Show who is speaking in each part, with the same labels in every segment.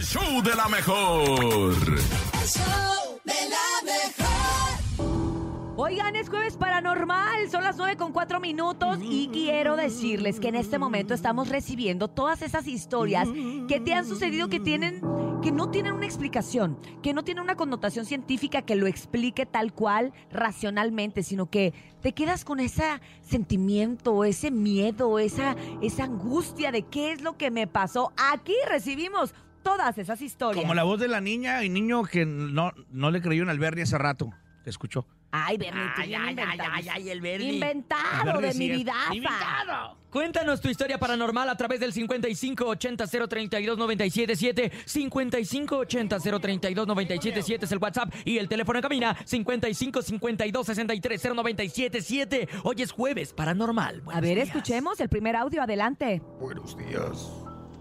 Speaker 1: el show de la mejor.
Speaker 2: El show de la mejor.
Speaker 3: Oigan, es jueves paranormal, son las 9 con 4 minutos y quiero decirles que en este momento estamos recibiendo todas esas historias que te han sucedido que tienen, que no tienen una explicación, que no tienen una connotación científica que lo explique tal cual racionalmente, sino que te quedas con ese sentimiento, ese miedo, esa, esa angustia de qué es lo que me pasó. Aquí recibimos todas esas historias.
Speaker 4: Como la voz de la niña y niño que no, no le creyó en Alberni hace rato. Que escuchó.
Speaker 3: Ay, Bernie, tú
Speaker 5: Ay,
Speaker 3: bien
Speaker 5: ay, ay,
Speaker 3: inventado.
Speaker 5: ay, ay, el Bernie.
Speaker 3: Inventado
Speaker 4: Bernie
Speaker 3: de
Speaker 4: sí
Speaker 3: mi
Speaker 4: es
Speaker 3: vidaza.
Speaker 5: Invitado. Cuéntanos tu historia paranormal a través del 5580-032-977. 5580-032-977 es el WhatsApp y el teléfono en cabina 5552-630977. Hoy es jueves paranormal.
Speaker 3: A
Speaker 5: Buenos
Speaker 3: ver,
Speaker 5: días.
Speaker 3: escuchemos el primer audio, adelante.
Speaker 4: Buenos días.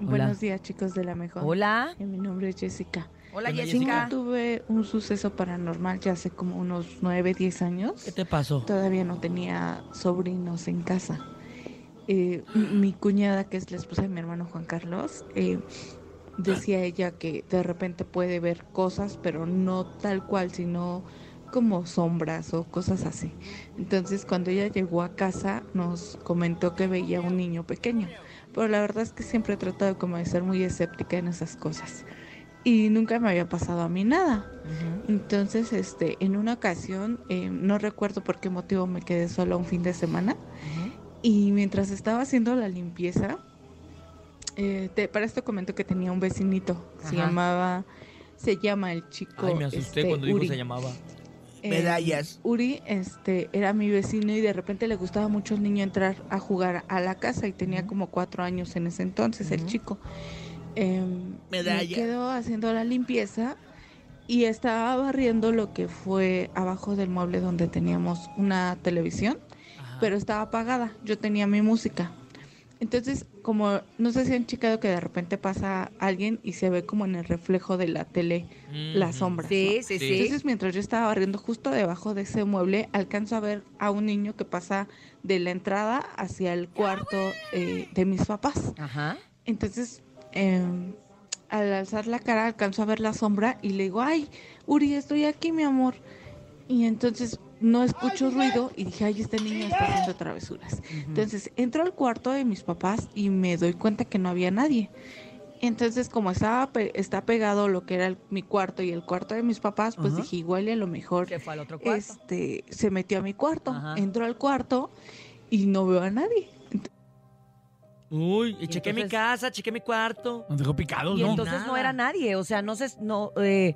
Speaker 6: Buenos días, chicos de la mejor.
Speaker 3: Hola.
Speaker 6: Eh, Mi nombre es Jessica.
Speaker 3: Hola,
Speaker 5: Hola,
Speaker 6: Sí,
Speaker 3: Jessica.
Speaker 6: yo tuve un suceso paranormal ya hace como unos 9, 10 años.
Speaker 5: ¿Qué te pasó?
Speaker 6: Todavía no tenía sobrinos en casa. Eh, mi cuñada, que es la esposa de mi hermano Juan Carlos, eh, decía ella que de repente puede ver cosas, pero no tal cual, sino como sombras o cosas así. Entonces, cuando ella llegó a casa, nos comentó que veía un niño pequeño. Pero la verdad es que siempre he tratado como de ser muy escéptica en esas cosas. Y nunca me había pasado a mí nada. Entonces, este, en una ocasión, eh, no recuerdo por qué motivo me quedé sola un fin de semana. Y mientras estaba haciendo la limpieza, eh, te- para esto comento que tenía un vecinito. Se llamaba, se llama el chico.
Speaker 5: Ay, me asusté
Speaker 6: este,
Speaker 5: cuando dijo
Speaker 6: Uri.
Speaker 5: se llamaba.
Speaker 6: Eh,
Speaker 4: Medallas.
Speaker 6: Uri este, era mi vecino y de repente le gustaba mucho al niño entrar a jugar a la casa y tenía como cuatro años en ese entonces, el chico. Em, me quedó haciendo la limpieza y estaba barriendo lo que fue abajo del mueble donde teníamos una televisión,
Speaker 5: Ajá.
Speaker 6: pero estaba apagada. Yo tenía mi música. Entonces, como no sé si han checado que de repente pasa alguien y se ve como en el reflejo de la tele la sombra.
Speaker 3: Sí, sí, sí.
Speaker 6: Entonces, mientras yo estaba barriendo justo debajo de ese mueble, alcanzo a ver a un niño que pasa de la entrada hacia el cuarto eh, de mis papás.
Speaker 3: Ajá.
Speaker 6: Entonces, eh, al alzar la cara, alcanzo a ver la sombra y le digo, ay, Uri, estoy aquí, mi amor. Y entonces no escucho ruido y dije, ay, este niño está haciendo travesuras. Entonces entro al cuarto de mis papás y me doy cuenta que no había nadie. Entonces, como estaba pe- está pegado lo que era el- mi cuarto y el cuarto de mis papás, pues dije, igual y a lo mejor
Speaker 3: Que fue al otro cuarto.
Speaker 6: este se metió a mi cuarto. Entro al cuarto y no veo a nadie.
Speaker 5: Uy, y chequé mi casa, chequé mi cuarto.
Speaker 4: Nos dejó picados,
Speaker 3: Y
Speaker 4: ¿no?
Speaker 3: entonces no era nadie, o sea, no se, no, eh,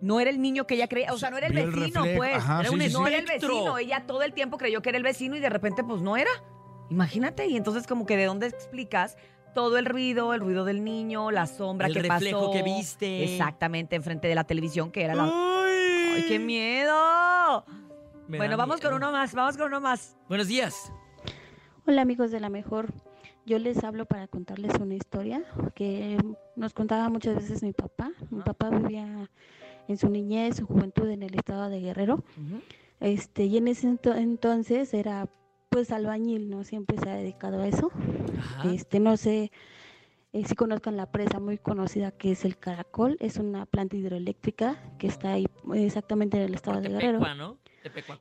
Speaker 3: no era el niño que ella creía, o sea, no era el vecino,
Speaker 4: reflejo,
Speaker 3: pues.
Speaker 4: ajá,
Speaker 5: Era
Speaker 4: sí,
Speaker 5: un
Speaker 4: sí, sí.
Speaker 3: no era el
Speaker 5: espectro.
Speaker 3: vecino, ella todo el tiempo creyó que era el vecino y de repente pues no era. Imagínate, y entonces como que de dónde explicas todo el ruido, el ruido del niño, la sombra
Speaker 5: El
Speaker 3: que
Speaker 5: reflejo
Speaker 3: pasó.
Speaker 5: que viste.
Speaker 3: Exactamente, enfrente de la televisión, que era la...
Speaker 5: ¡Ay!
Speaker 3: ¡Ay, qué miedo!
Speaker 5: Me
Speaker 3: bueno,
Speaker 5: da
Speaker 3: vamos con uno más, vamos con uno más.
Speaker 5: Buenos días.
Speaker 7: Hola amigos de la mejor. Yo les hablo para contarles una historia que nos contaba muchas veces mi papá. Mi papá vivía en su niñez, su juventud en el estado de Guerrero. Este, y en ese ento- entonces era pues albañil, ¿no? Siempre se ha dedicado a eso.
Speaker 5: Ajá.
Speaker 7: Este, no sé eh, si conozcan la presa muy conocida que es el Caracol, es una planta hidroeléctrica que está ahí exactamente en el estado
Speaker 5: Por
Speaker 7: de Guerrero.
Speaker 5: Tepecua, ¿no?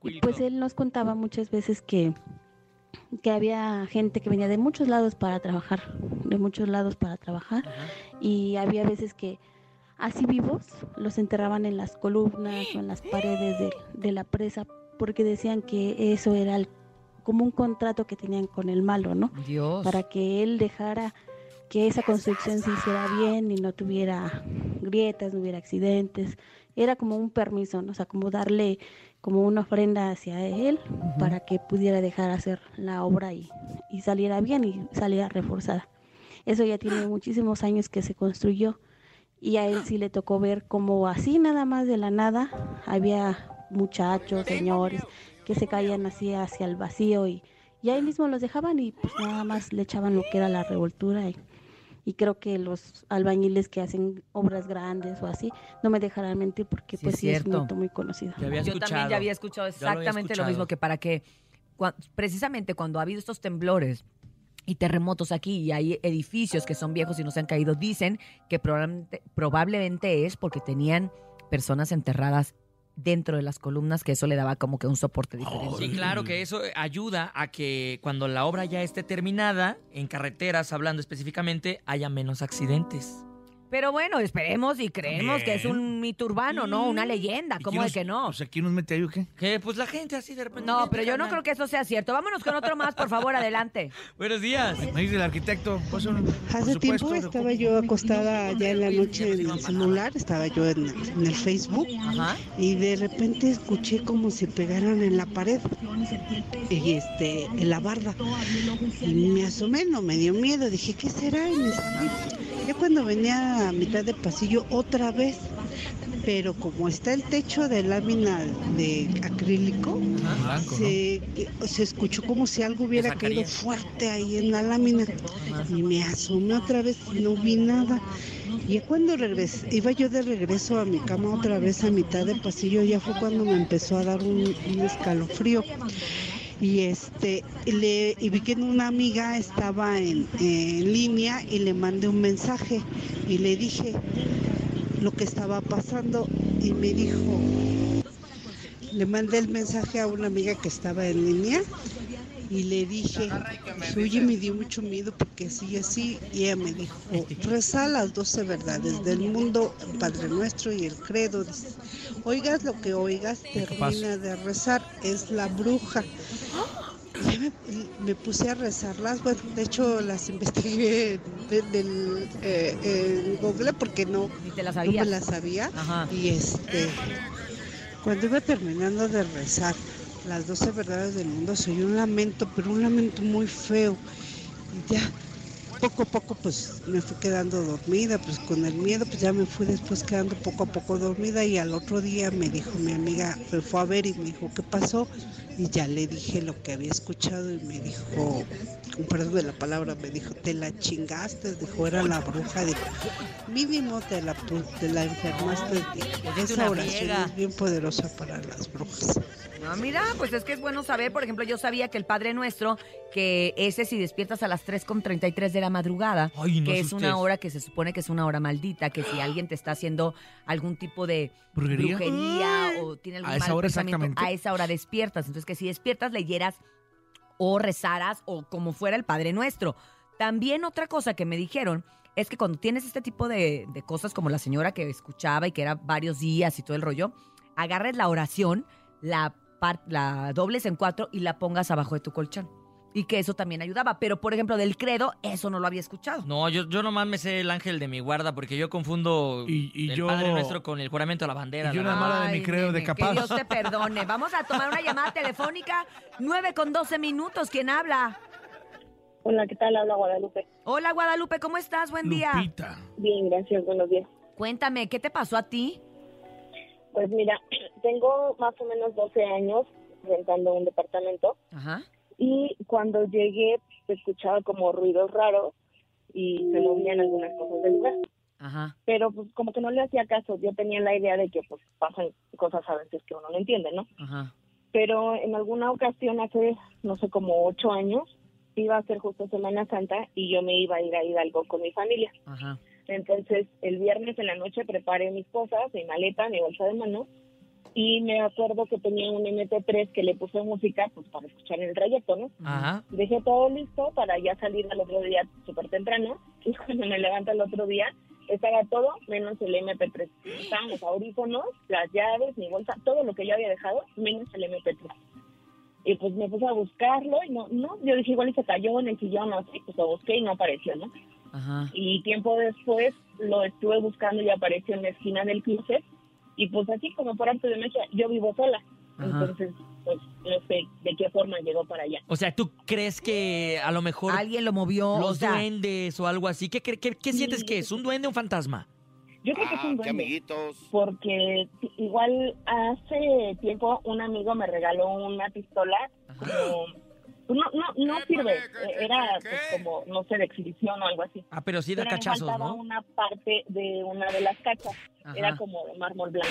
Speaker 7: Y pues él nos contaba muchas veces que, que había gente que venía de muchos lados para trabajar, de muchos lados para trabajar,
Speaker 5: Ajá.
Speaker 7: y había veces que así vivos los enterraban en las columnas o en las paredes de, de la presa porque decían que eso era el- como un contrato que tenían con el malo, ¿no?
Speaker 3: Dios.
Speaker 7: Para que él dejara que esa construcción se hiciera bien y no tuviera grietas, no hubiera accidentes. Era como un permiso, ¿no? O sea, como darle como una ofrenda hacia él para que pudiera dejar hacer la obra y, y saliera bien y saliera reforzada. Eso ya tiene muchísimos años que se construyó y a él sí le tocó ver como así nada más de la nada había muchachos, señores que se caían así hacia el vacío y, y ahí mismo los dejaban y pues nada más le echaban lo que era la revoltura y, y creo que los albañiles que hacen obras grandes o así no me dejarán mentir porque
Speaker 3: Sí,
Speaker 7: pues
Speaker 3: es
Speaker 7: sí es un mito muy conocido.
Speaker 3: Yo
Speaker 5: escuchado.
Speaker 3: también ya había escuchado
Speaker 5: lo había
Speaker 3: exactamente lo,
Speaker 5: escuchado.
Speaker 3: mismo que para que precisamente cuando ha habido estos temblores y terremotos aquí y hay edificios que son viejos y no se han caído, dicen que probablemente, probablemente es porque tenían personas enterradas dentro de las columnas, que eso le daba como que un soporte diferente.
Speaker 5: Sí, claro que eso ayuda a que cuando la obra ya esté terminada, en carreteras, hablando específicamente, haya menos accidentes.
Speaker 3: Pero bueno, esperemos y creemos que es un mito urbano, ¿no? Una leyenda,
Speaker 4: ¿Y
Speaker 3: ¿cómo de que no?
Speaker 4: O sea, ¿quién nos mete ahí o qué?
Speaker 5: Que pues la gente así de repente.
Speaker 3: No,
Speaker 5: "Vente,
Speaker 3: pero yo no
Speaker 5: carnal".
Speaker 3: creo que eso sea cierto. Vámonos con otro más, por favor, adelante.
Speaker 5: Buenos días.
Speaker 4: Me dice el arquitecto. pues, un- por
Speaker 8: Hace tiempo
Speaker 4: supuesto,
Speaker 8: estaba yo acostada ya en la noche en el celular, estaba yo en, en el Facebook
Speaker 3: Ajá.
Speaker 8: y de repente escuché como si pegaran en la pared y este en la barda y me asomé, no me dio miedo, dije ¿qué será? Y me salí. Ya cuando venía a mitad de pasillo otra vez, pero como está el techo de lámina de acrílico,
Speaker 4: Blanco, ¿no?
Speaker 8: se, escuchó como si algo hubiera caído fuerte ahí en la lámina. Y me asomé otra vez y no vi nada. Y cuando regresé, iba yo de regreso a mi cama otra vez a mitad de pasillo, ya fue cuando me empezó a dar un, un escalofrío. Y este le, y vi que una amiga estaba en, en línea y le mandé un mensaje y le dije lo que estaba pasando y me dijo, le mandé el mensaje a una amiga que estaba en línea y le dije, oye, me dio mucho miedo porque así y así. Y ella me dijo, reza las doce verdades del mundo, el Padre Nuestro y el Credo. Dice, oigas lo que oigas, termina de rezar, es la bruja. Ya me, me puse a rezarlas, bueno, de hecho las investigué en, en- eh, Google porque no,
Speaker 3: te la
Speaker 8: no me las sabía.
Speaker 3: Ajá.
Speaker 8: Y este, cuando iba terminando de rezar las 12 verdades del mundo, se oyó un lamento, pero un lamento muy feo. Y ya, poco a poco, pues me fui quedando dormida, pues con el miedo, pues ya me fui después quedando poco a poco dormida. Y al otro día me dijo mi amiga, me fue a ver y me dijo, ¿qué pasó? Y ya le dije lo que había escuchado y me dijo, con perdón de la palabra, me dijo, te la chingaste, dijo, era la bruja, dijo, mínimo te la, te la enfermaste, dijo, esa oración es bien poderosa para las brujas.
Speaker 3: No, mira, pues es que es bueno saber, por ejemplo, yo sabía que el Padre Nuestro, que ese si despiertas a las 3.33 de la madrugada,
Speaker 5: Ay, no
Speaker 3: que es una hora que se supone que es una hora maldita, que si alguien te está haciendo algún tipo de
Speaker 4: ¿Brujería?
Speaker 3: brujería o tiene algún
Speaker 4: A esa
Speaker 3: mal
Speaker 4: hora exactamente.
Speaker 3: a esa hora despiertas. Entonces, que si despiertas, leyeras o rezaras o como fuera el Padre Nuestro. También otra cosa que me dijeron es que cuando tienes este tipo de, de cosas como la señora que escuchaba y que era varios días y todo el rollo, agarres la oración, la, par- la dobles en cuatro y la pongas abajo de tu colchón. Y que eso también ayudaba. Pero, por ejemplo, del credo, eso no lo había escuchado.
Speaker 5: No, yo, yo nomás me sé el ángel de mi guarda porque yo confundo
Speaker 4: Y- y
Speaker 5: el
Speaker 4: yo-
Speaker 5: Padre Nuestro con el juramento a la bandera.
Speaker 4: y yo
Speaker 5: la
Speaker 4: nada
Speaker 5: verdad.
Speaker 4: más la de mi credo de capaz.
Speaker 3: Que Dios te perdone. Vamos a tomar una llamada telefónica. 9 con 12 minutos. ¿Quién habla?
Speaker 9: Hola, ¿qué tal? Habla Guadalupe.
Speaker 3: Hola, Guadalupe. ¿Cómo estás? Buen día.
Speaker 4: Lupita.
Speaker 9: Bien, gracias, buenos días.
Speaker 3: Cuéntame, ¿qué te pasó a ti?
Speaker 9: Pues mira, tengo más o menos 12 años rentando un departamento
Speaker 3: Ajá.
Speaker 9: y cuando llegué escuchaba como ruidos raros y se movían algunas cosas del lugar.
Speaker 3: Ajá.
Speaker 9: Pero pues como que no le hacía caso, yo tenía la idea de que pues pasan cosas a veces que uno no entiende, ¿no?
Speaker 3: Ajá.
Speaker 9: Pero en alguna ocasión hace, no sé, como ocho años, iba a ser justo Semana Santa y yo me iba a ir a Hidalgo con mi familia.
Speaker 3: Ajá.
Speaker 9: Entonces, el viernes en la noche preparé mis cosas, mi maleta, mi bolsa de mano, y me acuerdo que tenía un MP3 que le puse música pues para escuchar en el trayecto, ¿no?
Speaker 5: Ajá.
Speaker 9: Dejé todo listo para ya salir al otro día súper temprano, y cuando me levanto el otro día, estaba todo menos el MP3. Estaban los audífonos, las llaves, mi bolsa, todo lo que yo había dejado, menos el MP3. Y pues me puse a buscarlo y no, no, yo dije igual y se cayó en el sillón así, pues lo busqué y no apareció, ¿no?
Speaker 3: Ajá.
Speaker 9: y tiempo después lo estuve buscando y apareció en la esquina del closet y pues así como por arte de magia yo vivo sola
Speaker 3: Ajá.
Speaker 9: entonces pues no sé de qué forma llegó para allá
Speaker 5: O sea, ¿tú crees que a lo mejor
Speaker 3: Alguien lo movió. o
Speaker 5: los
Speaker 3: sea,
Speaker 5: duendes o algo así? ¿Qué, qué, qué- qué
Speaker 9: Sí.
Speaker 5: sientes que es? ¿Un duende o un fantasma?
Speaker 9: yo creo que es un
Speaker 10: Ah, qué
Speaker 9: duende
Speaker 10: amiguitos.
Speaker 9: porque igual hace tiempo un amigo me regaló una pistola como no sirve eh, era pues, como no sé de exhibición o algo así
Speaker 5: Ah, pero sí da
Speaker 9: pero
Speaker 5: cachazos,
Speaker 9: faltaba
Speaker 5: ¿no?
Speaker 9: una parte de una de las cachas
Speaker 3: Ajá.
Speaker 9: era como de mármol blanco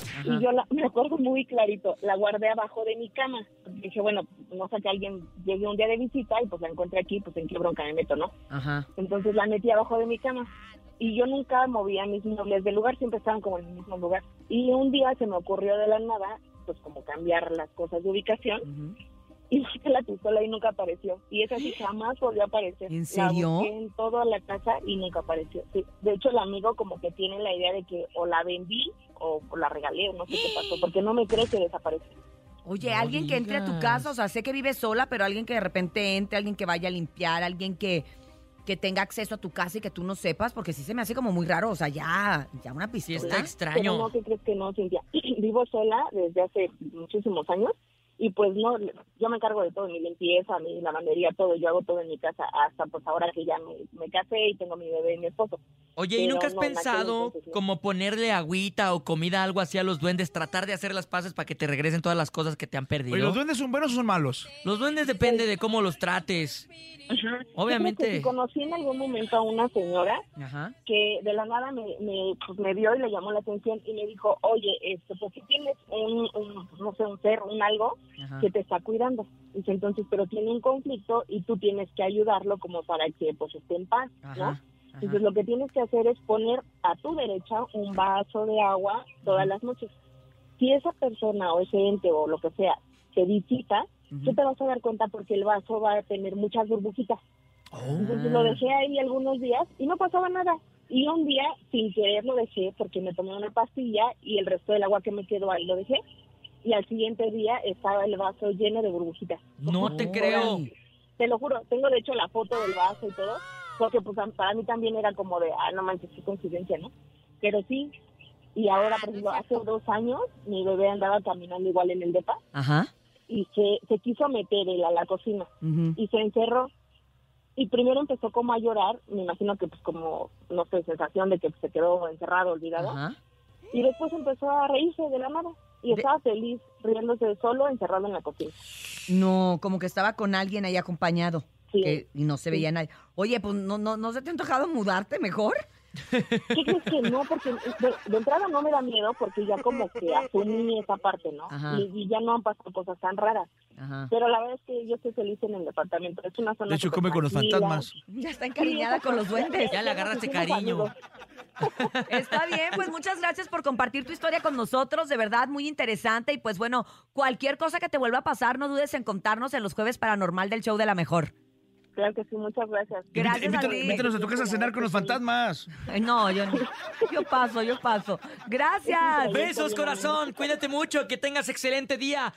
Speaker 5: Ajá.
Speaker 9: Y yo la, me acuerdo muy clarito, la guardé abajo de mi cama. Dije, bueno, no sé que alguien llegue un día de visita y pues la encuentre aquí, pues en qué bronca me meto, ¿no?
Speaker 3: Ajá.
Speaker 9: Entonces la metí abajo de mi cama. Y yo nunca movía mis muebles del lugar, siempre estaban como en el mismo lugar. Y un día se me ocurrió de la nada, pues como cambiar las cosas de ubicación.
Speaker 3: Ujú.
Speaker 9: Y busqué la pistola y nunca apareció. Y esa sí jamás volvió a aparecer.
Speaker 3: ¿En
Speaker 9: La
Speaker 3: serio?
Speaker 9: busqué en toda la casa y nunca apareció. Sí. De hecho, el amigo como que tiene la idea de que o la vendí o la regalé o no sé qué pasó, porque no me cree que desapareció.
Speaker 3: Oye,
Speaker 5: No
Speaker 3: alguien que entre a tu casa, o sea, sé que vives sola, pero alguien que de repente entre, alguien que vaya a limpiar, alguien que, que tenga acceso a tu casa y que tú no sepas, porque sí se me hace como muy raro, o sea, ya, ya una
Speaker 5: Sí,
Speaker 3: pistola.
Speaker 5: está
Speaker 9: Pero
Speaker 5: extraño.
Speaker 9: no, ¿qué crees que no, Cintia? Vivo sola desde hace muchísimos años y pues no, yo me encargo de todo, mi limpieza, mi lavandería, todo, yo hago todo en mi casa, hasta pues ahora que ya me, me casé y tengo mi bebé y mi esposo.
Speaker 5: Oye, ¿y
Speaker 9: Pero
Speaker 5: nunca has
Speaker 9: no,
Speaker 5: pensado
Speaker 9: entonces no.
Speaker 5: como ponerle agüita o comida, algo así a los duendes, tratar de hacer las paces para que te regresen todas las cosas que te han perdido?
Speaker 4: Oye, ¿los duendes son buenos o son malos?
Speaker 5: Los duendes depende de cómo los trates. Obviamente.
Speaker 9: Que sí conocí en algún momento a una señora
Speaker 5: Ajá.
Speaker 9: que de la nada me, me, pues, me vio y le llamó la atención y me dijo, oye, esto, pues si tienes un, un, no sé, un ser, un algo
Speaker 5: Ajá.
Speaker 9: que te está cuidando. Dice, entonces, pero tiene un conflicto y tú tienes que ayudarlo como para que pues esté en paz, ¿no?
Speaker 5: Ajá.
Speaker 9: Entonces lo que tienes que hacer es poner a tu derecha un vaso de agua todas las noches. Si esa persona o ese ente o lo que sea te visita, tú te vas a dar cuenta porque el vaso va a tener muchas burbujitas. Entonces lo dejé ahí algunos días y no pasaba nada. Y un día, sin querer, lo dejé porque me tomé una pastilla y el resto del agua que me quedó ahí lo dejé. Y al siguiente día estaba el vaso lleno de burbujitas.
Speaker 5: No te creo.
Speaker 9: Te lo juro, tengo de hecho la foto del vaso y todo, porque pues a- para mí también era como de, ah, no manches, qué coincidencia, ¿no? Pero sí, y ahora, por ejemplo, hace dos años mi bebé andaba caminando igual en el depa
Speaker 3: Ajá.
Speaker 9: y se, se quiso meter él a la cocina y se encerró. Y primero empezó como a llorar, me imagino que pues como, no sé, sensación de que se quedó encerrado, olvidado.
Speaker 5: Ajá.
Speaker 9: Y después empezó a reírse de la nada. Y
Speaker 3: De-
Speaker 9: estaba feliz, riéndose solo, encerrado en la cocina.
Speaker 3: No, como que estaba con alguien ahí acompañado.
Speaker 9: Sí.
Speaker 3: que- y no se veía nadie. Oye, pues no, no, ¿no se te ha antojado mudarte mejor?
Speaker 9: ¿Qué crees que no? Porque de, de entrada no me da miedo porque ya como que asumí esa parte, ¿no?
Speaker 3: Ajá.
Speaker 9: Y, y ya no han pasado cosas tan raras.
Speaker 3: Ajá.
Speaker 9: Pero la verdad es que yo estoy feliz en el departamento. Es una zona
Speaker 4: De hecho, come con los fantasmas.
Speaker 3: Ya está encariñada con los duendes.
Speaker 5: Ya le agarraste cariño.
Speaker 9: amigos.
Speaker 3: Está bien, pues muchas gracias por compartir tu historia con nosotros, de verdad muy interesante y pues bueno, cualquier cosa que te vuelva a pasar, no dudes en contarnos en los jueves paranormal del show de la mejor.
Speaker 9: Claro que sí, muchas gracias.
Speaker 3: Gracias a
Speaker 4: Invítanos,
Speaker 3: ti.
Speaker 4: invítanos a tu casa a cenar con los fantasmas.
Speaker 3: Ay, No, yo no. Yo paso, yo paso. Gracias.
Speaker 5: Besos, corazón. Cuídate mucho. Que tengas excelente día.